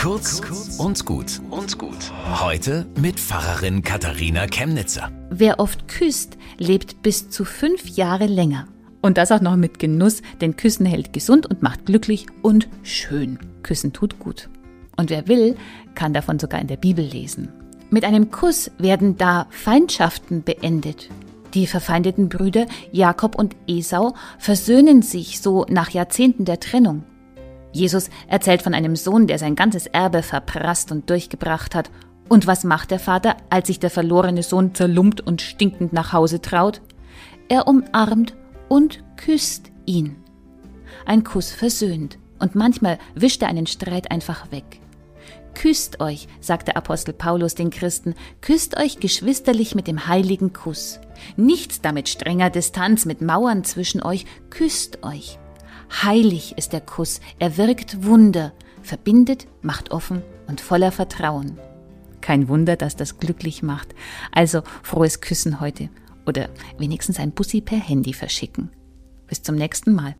Kurz und gut und gut. Heute mit Pfarrerin Katharina Chemnitzer. Wer oft küsst, lebt bis zu fünf Jahre länger. Und das auch noch mit Genuss, denn Küssen hält gesund und macht glücklich und schön. Küssen tut gut. Und wer will, kann davon sogar in der Bibel lesen. Mit einem Kuss werden da Feindschaften beendet. Die verfeindeten Brüder Jakob und Esau versöhnen sich so nach Jahrzehnten der Trennung. Jesus erzählt von einem Sohn, der sein ganzes Erbe verprasst und durchgebracht hat. Und was macht der Vater, als sich der verlorene Sohn zerlumpt und stinkend nach Hause traut? Er umarmt und küsst ihn. Ein Kuss versöhnt, und manchmal wischt er einen Streit einfach weg. Küsst euch, sagt der Apostel Paulus den Christen, küsst euch geschwisterlich mit dem heiligen Kuss. Nichts damit strenger Distanz, mit Mauern zwischen euch, küsst euch. Heilig ist der Kuss, er wirkt Wunder, verbindet, macht offen und voller Vertrauen. Kein Wunder, dass das glücklich macht. Also frohes Küssen heute oder wenigstens ein Bussi per Handy verschicken. Bis zum nächsten Mal.